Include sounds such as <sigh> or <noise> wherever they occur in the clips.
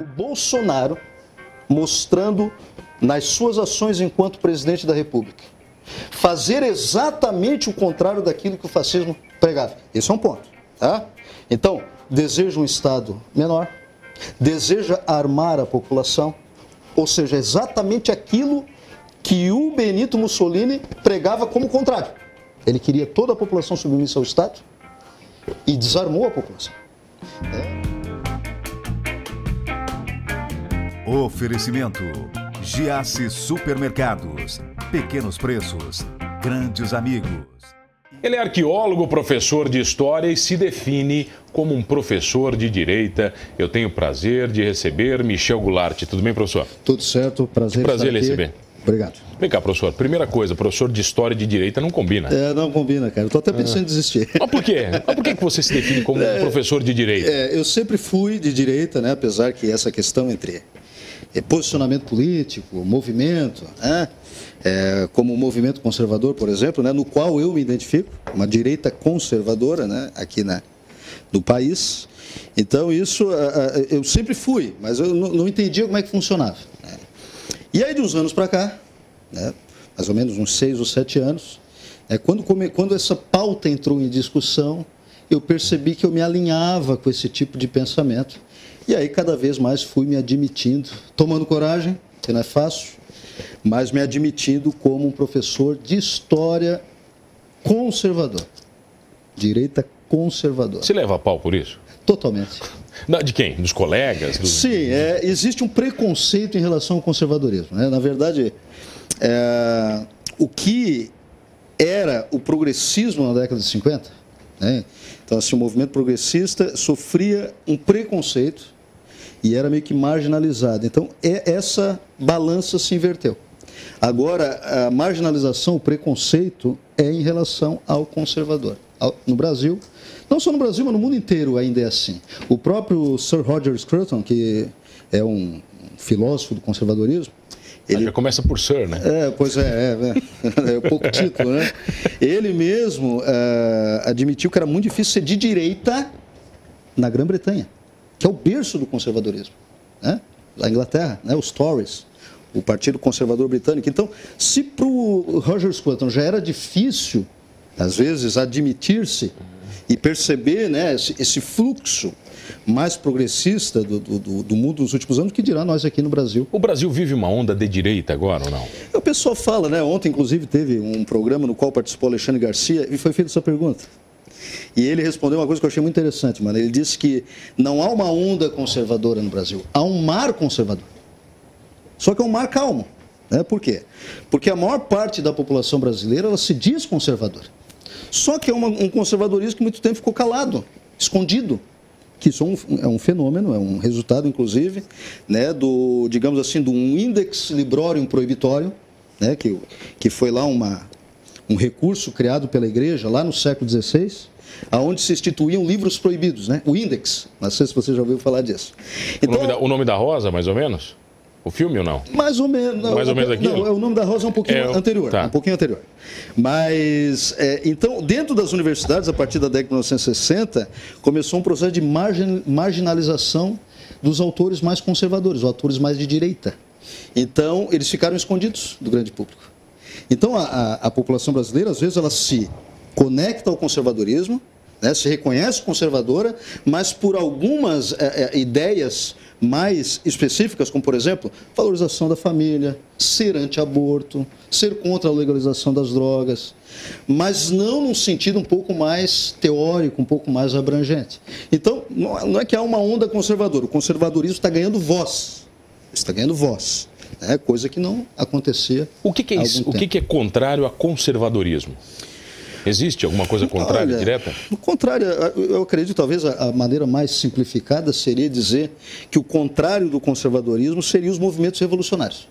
O Bolsonaro mostrando nas suas ações enquanto presidente da República fazer exatamente o contrário daquilo que o fascismo pregava. Esse é um ponto. Tá? Então, deseja um Estado menor, deseja armar a população, ou seja, exatamente aquilo que o Benito Mussolini pregava como contrário. Ele queria toda a população submissa ao Estado e desarmou a população. É. Oferecimento: Giasse Supermercados. Pequenos preços, grandes amigos. Ele é arqueólogo, professor de história e se define como um professor de direita. Eu tenho o prazer de receber Michel Goulart. Tudo bem, professor? Tudo certo, prazer. Prazer em receber. Obrigado. Vem cá, professor. Primeira coisa, professor de história e de direita não combina. É, não combina, cara. Estou até pensando ah. em desistir. Mas por quê? Mas por que você se define como é, professor de direita? É, eu sempre fui de direita, né? apesar que essa questão entre posicionamento político, movimento, né? é, como o movimento conservador, por exemplo, né? no qual eu me identifico, uma direita conservadora né? aqui na, no país. Então, isso eu sempre fui, mas eu não entendia como é que funcionava. Né? E aí, de uns anos para cá, né? mais ou menos uns seis ou sete anos, é, quando, quando essa pauta entrou em discussão, eu percebi que eu me alinhava com esse tipo de pensamento e aí, cada vez mais, fui me admitindo, tomando coragem, que não é fácil, mas me admitindo como um professor de história conservador. Direita conservadora. Você leva a pau por isso? Totalmente. De quem? Dos colegas? Dos... Sim, é, existe um preconceito em relação ao conservadorismo. Né? Na verdade, é, o que era o progressismo na década de 50, né? então assim, o movimento progressista sofria um preconceito e era meio que marginalizada. Então, é, essa balança se inverteu. Agora, a marginalização, o preconceito é em relação ao conservador. No Brasil, não só no Brasil, mas no mundo inteiro ainda é assim. O próprio Sir Roger Scruton, que é um filósofo do conservadorismo, ele... Já começa por Sir, né? É, pois é, é, <laughs> é, é um pouco título, né? Ele mesmo uh, admitiu que era muito difícil ser de direita na Grã-Bretanha que é o berço do conservadorismo. Né? A Inglaterra, né? os Tories, o Partido Conservador Britânico. Então, se para o Roger Scruton já era difícil, às vezes, admitir-se e perceber né, esse, esse fluxo mais progressista do, do, do, mundo nos últimos anos, que dirá nós aqui no Brasil. O Brasil vive uma onda de direita agora ou não? O pessoal fala, né? Ontem, inclusive, teve um programa no qual participou Alexandre Garcia e foi feita essa pergunta. E ele respondeu uma coisa que eu achei muito interessante, mano. Ele disse que não há uma onda conservadora no Brasil, há um mar conservador. Só que é um mar calmo. Né? Por quê? Porque a maior parte da população brasileira ela se diz conservadora. Só que é uma, um conservadorismo que muito tempo ficou calado, escondido. Que isso é um, é um fenômeno, é um resultado, inclusive, né, do, digamos assim, de um index librorium proibitório, né, que, que foi lá uma, um recurso criado pela igreja lá no século XVI, aonde se instituíam livros proibidos, né? O Index. Não sei se você já ouviu falar disso. Então, o, nome da, o nome da Rosa, mais ou menos? O filme ou não? Mais ou menos. Não, mais ou menos aquilo? Não, o nome da Rosa é um pouquinho é, anterior. Tá. Um pouquinho anterior. Mas, é, então, dentro das universidades, a partir da década de 1960, começou um processo de margin, marginalização dos autores mais conservadores, os autores mais de direita. Então, eles ficaram escondidos do grande público. Então, a, a, a população brasileira, às vezes, ela se conecta ao conservadorismo, né, se reconhece conservadora, mas por algumas é, é, ideias mais específicas, como por exemplo, valorização da família, ser anti-aborto, ser contra a legalização das drogas, mas não num sentido um pouco mais teórico, um pouco mais abrangente. Então, não é que há uma onda conservadora, o conservadorismo está ganhando voz, está ganhando voz, né, coisa que não acontecia. O que, que é isso? O que, que é contrário a conservadorismo? Existe alguma coisa contrária, Olha, direta? O contrário, eu acredito, talvez a maneira mais simplificada seria dizer que o contrário do conservadorismo seria os movimentos revolucionários.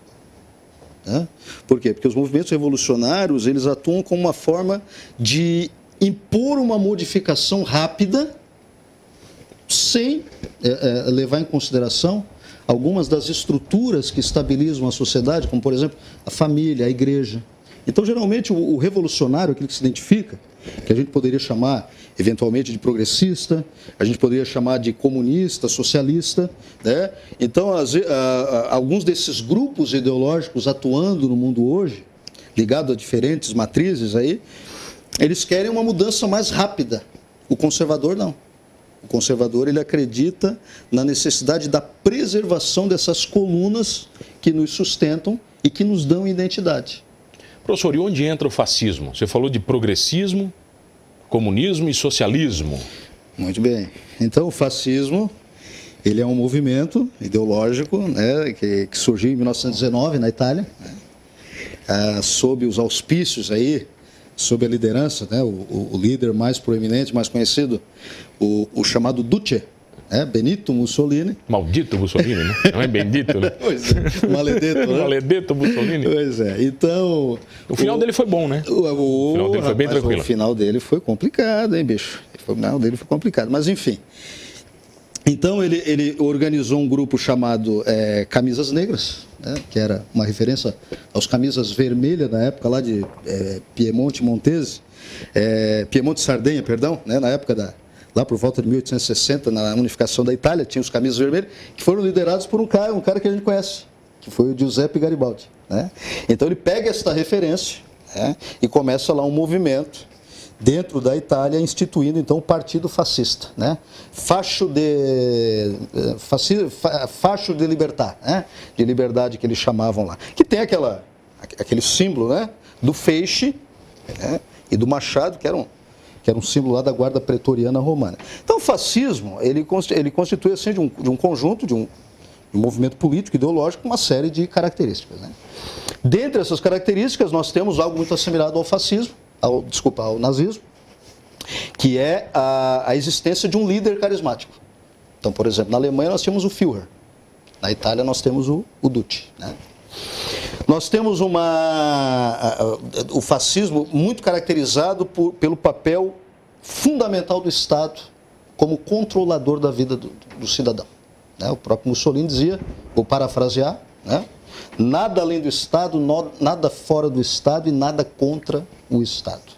Né? Por quê? Porque os movimentos revolucionários, eles atuam como uma forma de impor uma modificação rápida, sem é, é, levar em consideração algumas das estruturas que estabilizam a sociedade, como, por exemplo, a família, a igreja, então, geralmente, o, o revolucionário, aquele que se identifica, que a gente poderia chamar eventualmente de progressista, a gente poderia chamar de comunista, socialista. Né? Então, as, alguns desses grupos ideológicos atuando no mundo hoje, ligado a diferentes matrizes aí, eles querem uma mudança mais rápida. O conservador não. O conservador ele acredita na necessidade da preservação dessas colunas que nos sustentam e que nos dão identidade. Professor, e onde entra o fascismo? Você falou de progressismo, comunismo e socialismo. Muito bem. Então, o fascismo ele é um movimento ideológico né, que, que surgiu em 1919 na Itália, né, ah, sob os auspícios aí, sob a liderança, né, o, o, líder mais proeminente, mais conhecido, o, o chamado Duce, é, Benito Mussolini. Maldito Mussolini, né? Não é bendito, né? <laughs> pois é, maledetto, né? <laughs> maledetto Mussolini. Pois é, então... O final o, dele foi bom, né? O, o, o final dele foi bem tranquilo. O final dele foi complicado, hein, bicho? O final dele foi complicado, mas enfim... Então ele, ele organizou um grupo chamado é, Camisas Negras, né, que era uma referência aos camisas vermelhas na época lá de é, Piemonte Montese, é, Piemonte Sardenha, perdão, né, na época da, lá por volta de 1860, na unificação da Itália, tinha os camisas vermelhas, que foram liderados por um cara, um cara que a gente conhece, que foi o Giuseppe Garibaldi. Né? Então ele pega esta referência né, e começa lá um movimento dentro da Itália, instituindo então o Partido Fascista, né? Facho de eh, facho de libertar, né? De liberdade que eles chamavam lá, que tem aquela aquele símbolo, né? Do feixe né? e do machado, que era um que era um símbolo lá da guarda pretoriana romana. Então, o fascismo ele, ele constitui assim de um, de um conjunto de um, um movimento político ideológico uma série de características. Né? Dentre essas características, nós temos algo muito assimilado ao fascismo, ao, desculpa, ao nazismo, que é a, a existência de um líder carismático. Então, por exemplo, na Alemanha nós temos o Führer, na Itália nós temos o, o Duce. Né? Nós temos uma, o fascismo muito caracterizado por, pelo papel fundamental do Estado como controlador da vida do, do cidadão. Né? O próprio Mussolini dizia, vou parafrasear, né? Nada além do Estado, nada fora do Estado e nada contra o Estado.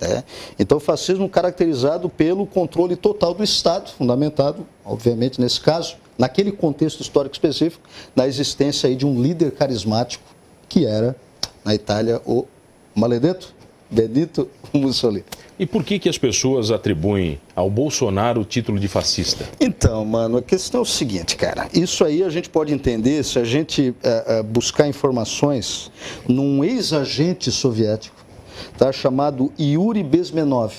É. Então, o fascismo caracterizado pelo controle total do Estado, fundamentado, obviamente, nesse caso, naquele contexto histórico específico, na existência aí de um líder carismático que era, na Itália, o Maledetto Benito Mussolini. E por que, que as pessoas atribuem ao Bolsonaro o título de fascista? Então, mano, a questão é o seguinte, cara. Isso aí a gente pode entender se a gente é, é, buscar informações num ex-agente soviético, tá, chamado Yuri Bezmenov.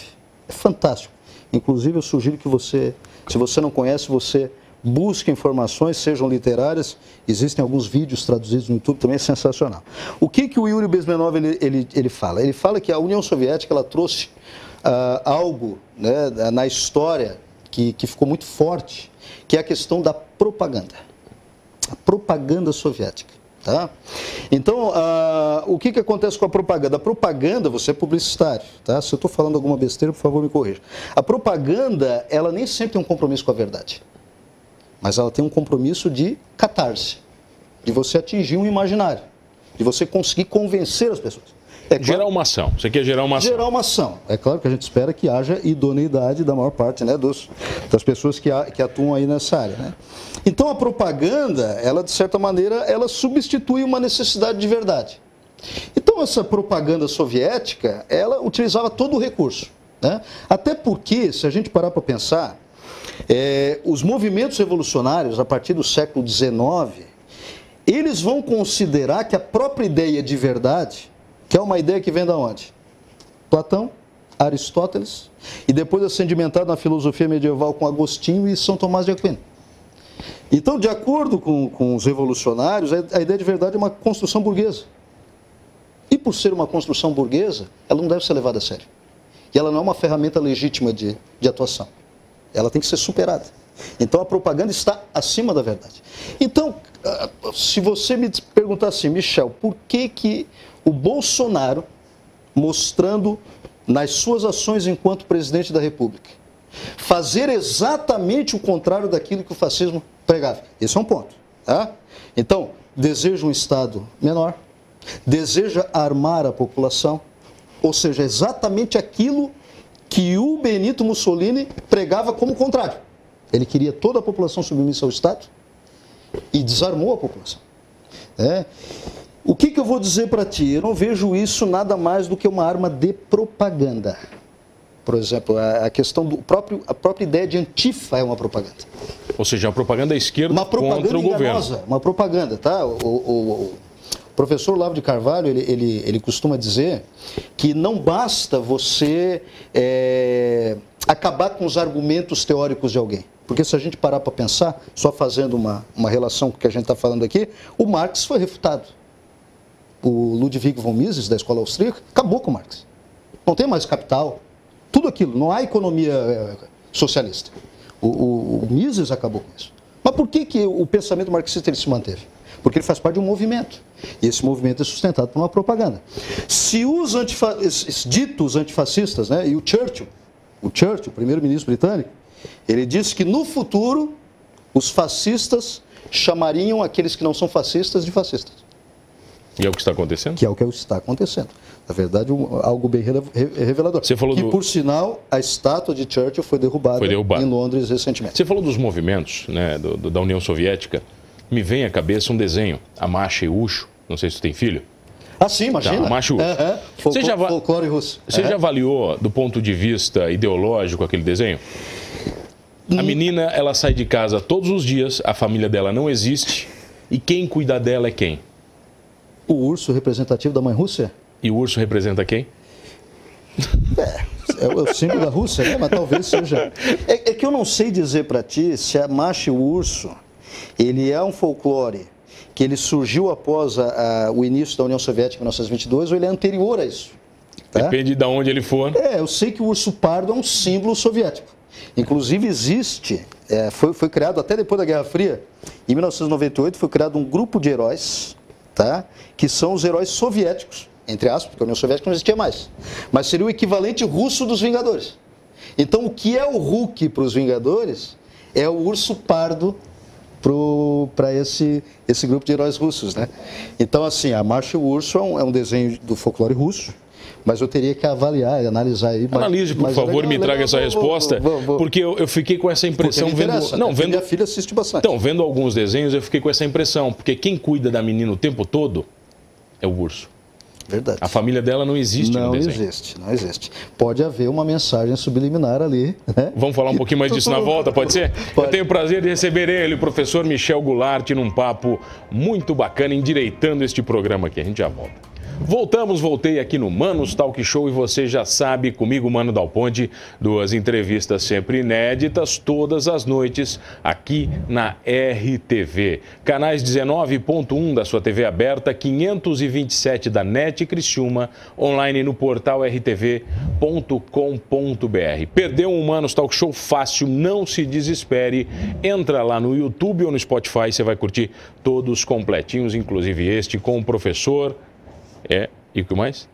É fantástico. Inclusive, eu sugiro que você, se você não conhece, você busque informações, sejam literárias, existem alguns vídeos traduzidos no YouTube, também é sensacional. O que, que o Yuri Bezmenov ele, ele, ele fala? Ele fala que a União Soviética ela trouxe uh, algo né, na história que, que ficou muito forte, que é a questão da propaganda. A propaganda soviética. Tá? Então, uh, o que, que acontece com a propaganda? A propaganda, você é publicitário, tá? Se eu estou falando alguma besteira, por favor, me corrija. A propaganda, ela nem sempre tem um compromisso com a verdade mas ela tem um compromisso de catarse, de você atingir um imaginário, de você conseguir convencer as pessoas. É claro, gerar uma ação. Você quer gerar uma ação? Gerar uma ação. É claro que a gente espera que haja idoneidade da maior parte né, dos, das pessoas que, a, que atuam aí nessa área. Né? Então a propaganda, ela de certa maneira, ela substitui uma necessidade de verdade. Então essa propaganda soviética, ela utilizava todo o recurso. Né? Até porque, se a gente parar para pensar, é, os movimentos revolucionários, a partir do século XIX, eles vão considerar que a própria ideia de verdade, que é uma ideia que vem da onde? Platão, Aristóteles, e depois sedimentado na filosofia medieval com Agostinho e São Tomás de Aquino. Então, de acordo com, com os revolucionários, a, a ideia de verdade é uma construção burguesa. E por ser uma construção burguesa, ela não deve ser levada a sério. E ela não é uma ferramenta legítima de, de atuação. Ela tem que ser superada. Então a propaganda está acima da verdade. Então, ah, se você me perguntar assim, Michel, por que, que o Bolsonaro, mostrando nas suas ações enquanto presidente da República, fazer exatamente o contrário daquilo que o fascismo pregava? Esse é um ponto. Tá? Então, deseja um Estado menor, deseja armar a população, Ou seja, exatamente aquilo que o Benito Mussolini pregava como contrário. Ele queria toda a população submissa ao Estado e desarmou a população. É. O que, que eu vou dizer para ti? Eu não vejo isso nada mais do que uma arma de propaganda. Por exemplo, a questão do próprio, a própria ideia de antifa é uma propaganda. Ou seja, a propaganda esquerda uma propaganda contra o enganosa, governo. Uma propaganda, tá? O, o, o professor Lavo de Carvalho, ele, ele, ele costuma dizer que não basta você é, acabar com os argumentos teóricos de alguém. Porque se a gente parar para pensar, só fazendo uma, uma relação com o que a gente está falando aqui, o Marx foi refutado. O Ludwig von Mises, da escola austríaca, acabou com Marx. Não tem mais capital, tudo aquilo, não há economia eh, socialista. O, o, o Mises acabou com isso. Mas por que, que o pensamento marxista ele se manteve? Porque ele faz parte de um movimento. E esse movimento é sustentado por uma propaganda. Se os antifa ditos antifascistas, né, e o Churchill, o Churchill, primeiro-ministro britânico, ele disse que no futuro os fascistas chamariam aqueles que não são fascistas de fascistas. E é o que está acontecendo? Que é o que está acontecendo. Na verdade, um, algo bem revelador. Você falou que, do... por sinal, a estátua de Churchill foi derrubada, foi derrubada. em Londres recentemente. Você falou dos movimentos né, do, do, da União Soviética. Me vem à cabeça um desenho, a Masha e Ucho. Não sei se tu tem filho. Ah, sim, imagina. Tá, Macho. Uhum. Você, já, folclore russo. Você uhum. já avaliou, do ponto de vista ideológico, aquele desenho? A hum. menina, ela sai de casa todos os dias, a família dela não existe, e quem cuida dela é quem? O urso representativo da mãe Rússia? E o urso representa quem? É, é o símbolo da Rússia, né? Mas talvez seja. É, é que eu não sei dizer para ti se a macho e o urso, ele é um folclore que ele surgiu após a, a, o início da União Soviética em 1922 ou ele é anterior a isso. Tá? Depende de onde ele for. É, eu sei que o urso pardo é um símbolo soviético. Inclusive existe, é, foi, foi criado até depois da Guerra Fria, em 1998 foi criado um grupo de heróis, tá? que são os heróis soviéticos, entre aspas, porque a União Soviética não existia mais, mas seria o equivalente russo dos Vingadores. Então o que é o Hulk para os Vingadores é o urso pardo para esse, esse grupo de heróis russos. Né? Então, assim, a Marcha e o Urso é um, é um desenho do folclore russo, mas eu teria que avaliar e analisar aí. Analise, por favor, legal, me traga legal, essa vou, resposta, vou, vou, porque eu, eu, fiquei com essa impressão vendo. Não, vendo. Minha filha assiste bastante. Então, vendo alguns desenhos, eu fiquei com essa impressão, porque quem cuida da menina o tempo todo é o urso. Verdade. A família dela não existe não no desenho. Não existe, não existe. Pode haver uma mensagem subliminar ali. Né? Vamos falar um pouquinho mais disso na volta, pode ser? Pode. Eu tenho o prazer de receber ele, o professor Michel Goulart, num papo muito bacana, endireitando este programa aqui. A gente já volta. Voltamos, voltei aqui no Manos Talk Show e você já sabe, comigo, Mano Dal Ponte, duas entrevistas sempre inéditas, todas as noites, aqui na RTV. Canais 19.1 da sua TV aberta, 527 da NET Criciúma, online no portal rtv.com.br. Perdeu um Manos Talk Show fácil, não se desespere, entra lá no YouTube ou no Spotify, você vai curtir todos completinhos, inclusive este com o professor é. E o que mais?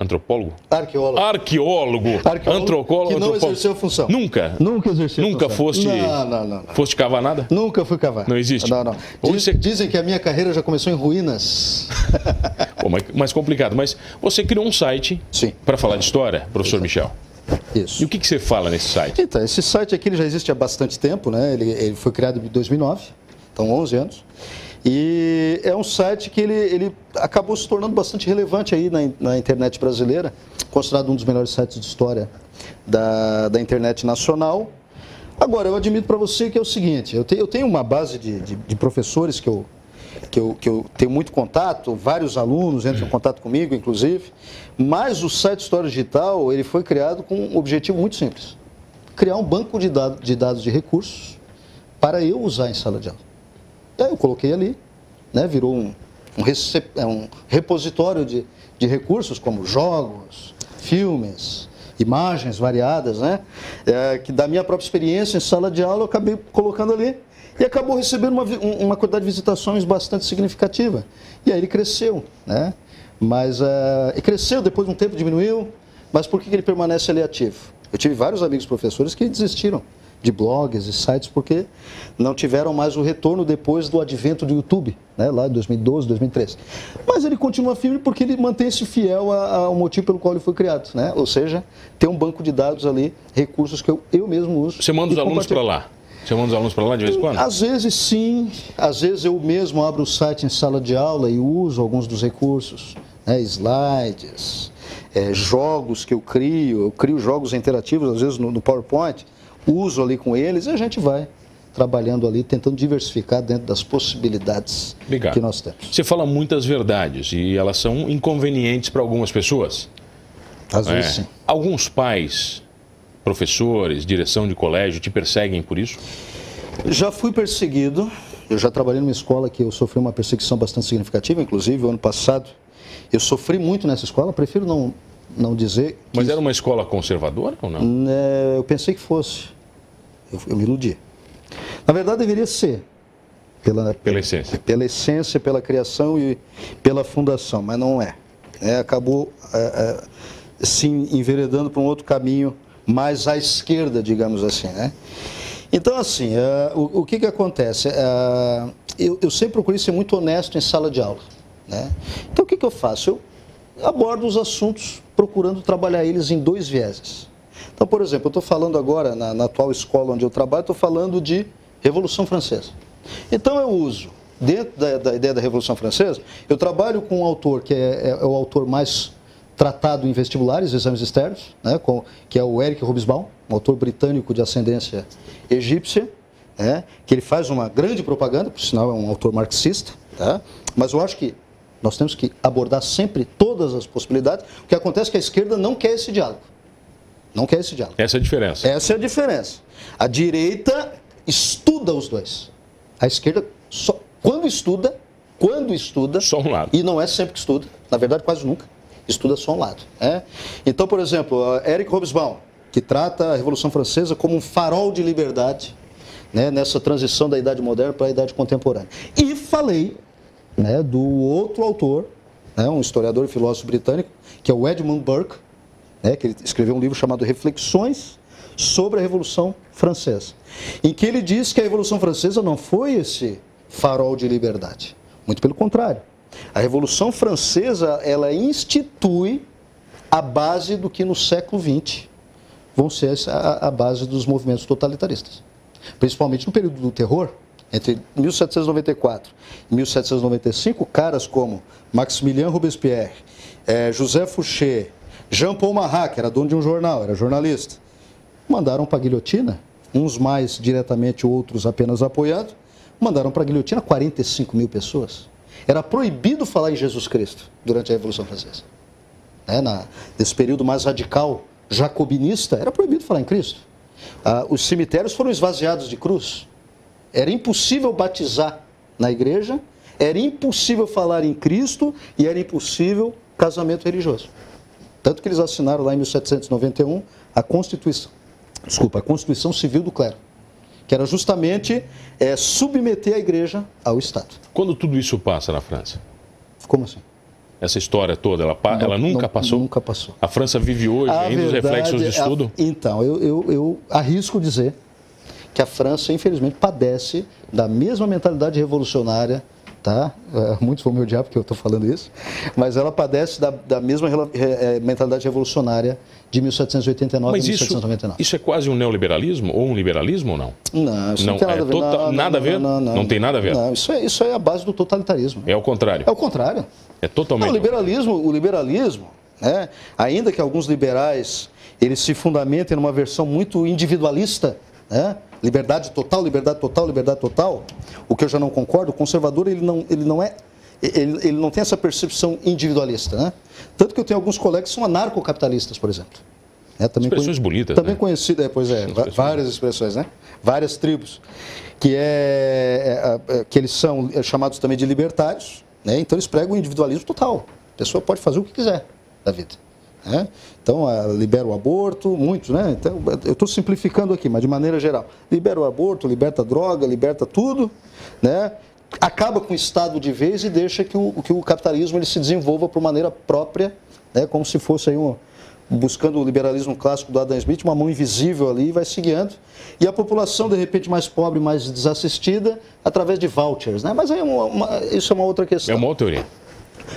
Antropólogo? Arqueólogo. Arqueólogo. Arqueólogo antropólogo. Que não antropólogo. exerceu função. Nunca? Nunca exerceu Nunca função. foste... Não, não, não, não. Foste cavar nada? Nunca fui cavar. Não existe? Não, não. Diz, você... Dizem que a minha carreira já começou em ruínas. <laughs> Pô, mais, mais complicado. Mas você criou um site para falar de história, professor Exato. Michel. Isso. E o que, que você fala nesse site? Então, esse site aqui ele já existe há bastante tempo, né? Ele, ele foi criado em 2009, então 11 anos. E é um site que ele, ele acabou se tornando bastante relevante aí na, na internet brasileira, considerado um dos melhores sites de história da, da internet nacional. Agora, eu admito para você que é o seguinte, eu, te, eu tenho uma base de, de, de professores que eu, que eu, que eu tenho muito contato, vários alunos entram em contato comigo, inclusive, mas o site História Digital ele foi criado com um objetivo muito simples, criar um banco de, dado, de dados de recursos para eu usar em sala de aula. Aí eu coloquei ali, né, virou um, um, é um repositório de, de recursos como jogos, filmes, imagens variadas, né? É, que da minha própria experiência em sala de aula eu acabei colocando ali e acabou recebendo uma, uma quantidade de visitações bastante significativa. E aí ele cresceu, né? Mas é, e cresceu, depois de um tempo diminuiu, mas por que ele permanece ali ativo? Eu tive vários amigos professores que desistiram de blogs e sites, porque não tiveram mais o retorno depois do advento do YouTube, né, lá em 2012, 2013. Mas ele continua firme porque ele mantém-se fiel ao motivo pelo qual ele foi criado, né? ou seja, tem um banco de dados ali, recursos que eu, eu mesmo uso. Você manda os alunos para lá? Você manda os alunos para lá de vez em quando? Às vezes sim, às vezes eu mesmo abro o site em sala de aula e uso alguns dos recursos, né, slides, é, jogos que eu crio, eu crio jogos interativos, às vezes no, no PowerPoint, uso ali com eles e a gente vai trabalhando ali, tentando diversificar dentro das possibilidades Obrigado. que nós temos. Você fala muitas verdades e elas são inconvenientes para algumas pessoas. Às vezes é. sim. Alguns pais professores, direção de colégio te perseguem por isso? Já fui perseguido. Eu já trabalhei numa escola que eu sofri uma perseguição bastante significativa, inclusive o ano passado. Eu sofri muito nessa escola, prefiro não, não dizer. Mas isso... era uma escola conservadora ou não? É, eu pensei que fosse. Eu, eu me iludi. Na verdade, deveria ser. Pela, pela essência. Pela essência, pela criação e pela fundação, mas não é. é acabou é, é, se enveredando para um outro caminho mais à esquerda, digamos assim, né? Então, assim, uh, o, o, que que acontece? Uh, eu, eu, sempre procurei ser muito honesto em sala de aula, né? Então, o que que eu faço? Eu abordo os assuntos procurando trabalhar eles em dois vieses. Então, por exemplo, eu estou falando agora, na, na, atual escola onde eu trabalho, estou falando de Revolução Francesa. Então, eu uso, dentro da, da, ideia da Revolução Francesa, eu trabalho com um autor que é, é, é o autor mais tratado em vestibulares, exames externos, né, com, que é o Eric Hobsbawm, um autor britânico de ascendência egípcia, né, que ele faz uma grande propaganda, por sinal é um autor marxista, tá, mas eu acho que nós temos que abordar sempre todas as possibilidades. O que acontece é que a esquerda não quer esse diálogo. Não quer esse diálogo. Essa é a diferença. Essa é a diferença. A direita estuda os dois. A esquerda, só, quando estuda, quando estuda. Só um lado. E não é sempre que estuda, na verdade, quase nunca estuda só um lado. Né? Então, por exemplo, Eric Hobsbawm, que trata a Revolução Francesa como um farol de liberdade né, nessa transição da Idade Moderna para a Idade Contemporânea. E falei né, do outro autor, né, um historiador e filósofo britânico, que é o Edmund Burke, né, que ele escreveu um livro chamado Reflexões sobre a Revolução Francesa, em que ele diz que a Revolução Francesa não foi esse farol de liberdade. Muito pelo contrário. A Revolução Francesa, ela institui a base do que no século XX vão ser a, a base dos movimentos totalitaristas. Principalmente no período do terror, entre 1794 e 1795, caras como Maximilien Robespierre, eh, José Fouché, Jean-Paul Marat, que era dono de um jornal, era jornalista, mandaram para a guilhotina, uns mais diretamente, outros apenas apoiados, mandaram para a guilhotina 45 mil pessoas. Era proibido falar em Jesus Cristo durante a Revolução Francesa. É, na, nesse período mais radical jacobinista, era proibido falar em Cristo. Ah, os cemitérios foram esvaziados de cruz. Era impossível batizar na igreja, era impossível falar em Cristo e era impossível casamento religioso. Tanto que eles assinaram lá em 1791 a Constituição, desculpa, a Constituição Civil do Clero que era justamente é, submeter a igreja ao Estado. Quando tudo isso passa na França? Como assim? Essa história toda, ela, não, ela nunca não, passou? Nunca passou. A França vive hoje a ainda verdade, os reflexos de estudo? A, então, eu, eu, eu arrisco dizer que a França, infelizmente, padece da mesma mentalidade revolucionária tá? É, muitos vão me odiar porque eu estou falando isso, mas ela padece da, da mesma é, mentalidade revolucionária de 1789 mas e 1799. Isso, isso é quase um neoliberalismo ou um liberalismo ou não? Não, isso não, não tem nada é a ver. Tota, não, nada a ver? Não, não, não, tem nada a ver. Não, isso é, isso é a base do totalitarismo. É o contrário. É o contrário. É totalmente. o liberalismo, o liberalismo, né? Ainda que alguns liberais eles se fundamentem numa versão muito individualista, né? liberdade total, liberdade total, liberdade total, o que eu já não concordo, o conservador ele não, ele não é ele, ele não tem essa percepção individualista, né? Tanto que eu tenho alguns colegas que são anarcocapitalistas, por exemplo. É, também expressões bonitas. Também né? conhecido, é, pois é, expressões várias expressões, né? Várias tribos, que, é, é, é, que eles são chamados também de libertários, né? Então eles pregam o individualismo total. A pessoa pode fazer o que quiser da vida. Né? Então, libera o aborto, muitos, né? Então, eu estou simplificando aqui, mas de maneira geral. Libera o aborto, liberta a droga, liberta tudo, né? acaba com o Estado de vez e deixa que o, que o capitalismo ele se desenvolva por maneira própria, né? como se fosse aí um, buscando o liberalismo clássico do Adam Smith, uma mão invisível ali, vai se guiando. E a população, de repente, mais pobre, mais desassistida, através de vouchers. Né? Mas aí é uma, uma, isso é uma outra questão. É uma outra teoria.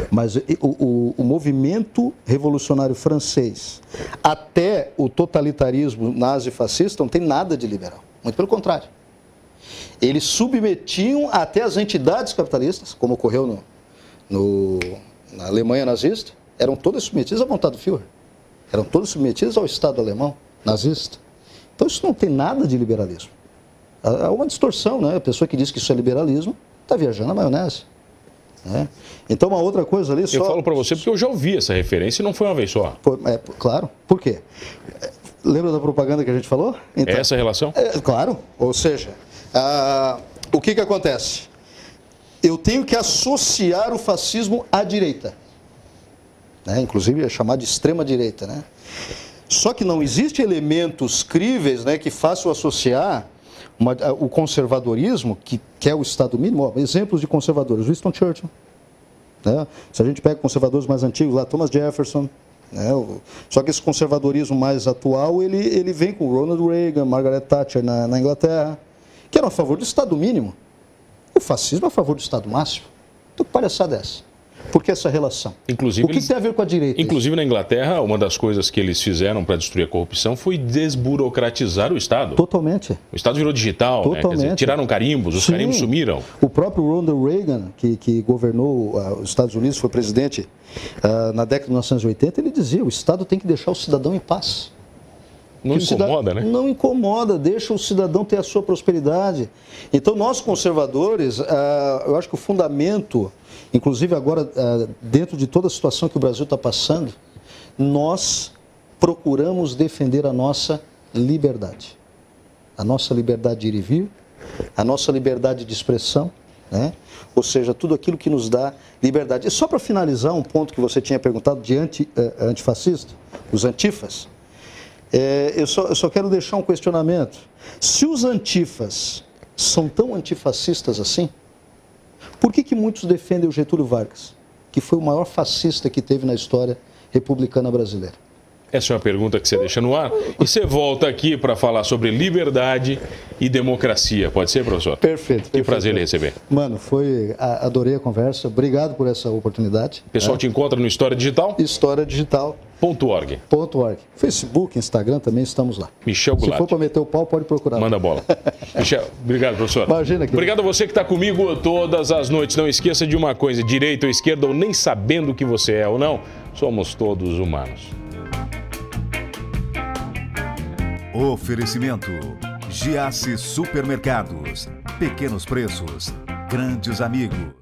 Mas o, o, o, movimento revolucionário francês, até o totalitarismo nazi-fascista, não tem nada de liberal. Muito pelo contrário. Eles submetiam até as entidades capitalistas, como ocorreu no, no, na Alemanha nazista, eram todas submetidas à vontade do Führer. Eram todas submetidas ao Estado alemão nazista. Então isso não tem nada de liberalismo. Há uma distorção, né? A pessoa que diz que isso é liberalismo está viajando na maionese. Né? Então, uma outra coisa ali. Só... Eu falo para você porque eu já ouvi essa referência e não foi uma vez só. É, claro. Por quê? Lembra da propaganda que a gente falou? Então, é essa relação? É, claro. Ou seja, ah, o que, que acontece? Eu tenho que associar o fascismo à direita. Né? Inclusive é chamado de extrema-direita. Né? Só que não existe elementos críveis né, que façam associar uma, o conservadorismo, que quer o Estado mínimo. Ó, exemplos de conservadores: Winston Churchill. Né? Se a gente pega conservadores mais antigos, lá Thomas Jefferson. Né? Só que esse conservadorismo mais atual, ele, ele vem com Ronald Reagan, Margaret Thatcher na, na Inglaterra que eram a favor do Estado mínimo. O fascismo é a favor do Estado máximo. Então, que palhaçada é essa? Por que essa relação? Inclusive, o que, eles, tem a ver com a direita? Inclusive, isso? na Inglaterra, uma das coisas que eles fizeram para destruir a corrupção foi desburocratizar o Estado. Totalmente. O Estado virou digital, Totalmente. Né? Dizer, tiraram carimbos, os Sim. carimbos sumiram. O próprio Ronald Reagan, que, que governou uh, os Estados Unidos, foi presidente uh, na década de 1980, ele dizia: o Estado tem que deixar o cidadão em paz. Não incomoda, né? Não incomoda, deixa o cidadão ter a sua prosperidade. Então, nós conservadores, ah, eu acho que o fundamento, inclusive agora, ah, dentro de toda a situação que o Brasil está passando, nós procuramos defender a nossa liberdade. A nossa liberdade de ir e vir, a nossa liberdade de expressão, né? ou seja, tudo aquilo que nos dá liberdade. E só para finalizar, um ponto que você tinha perguntado de anti, uh, antifascista, os antifas. É, eu, só, eu só quero deixar um questionamento. Se os antifas são tão antifascistas assim, por que, que muitos defendem o Getúlio Vargas, que foi o maior fascista que teve na história republicana brasileira? Essa é uma pergunta que você deixa no ar. E você volta aqui para falar sobre liberdade e democracia. Pode ser, professor? Perfeito. Que perfeito. prazer lhe receber. Mano, foi. Adorei a conversa. Obrigado por essa oportunidade. O pessoal é. te encontra no História Digital? História Digital. .org. .org. Facebook, Instagram também estamos lá. Michel Goulart. Se for para meter o pau, pode procurar. Manda bola. <laughs> Michel, obrigado, professor. Imagina que... Obrigado a você que está comigo todas as noites. Não esqueça de uma coisa: direita ou esquerda, ou nem sabendo o que você é ou não, somos todos humanos. Oferecimento: Giasse Supermercados. Pequenos preços, grandes amigos.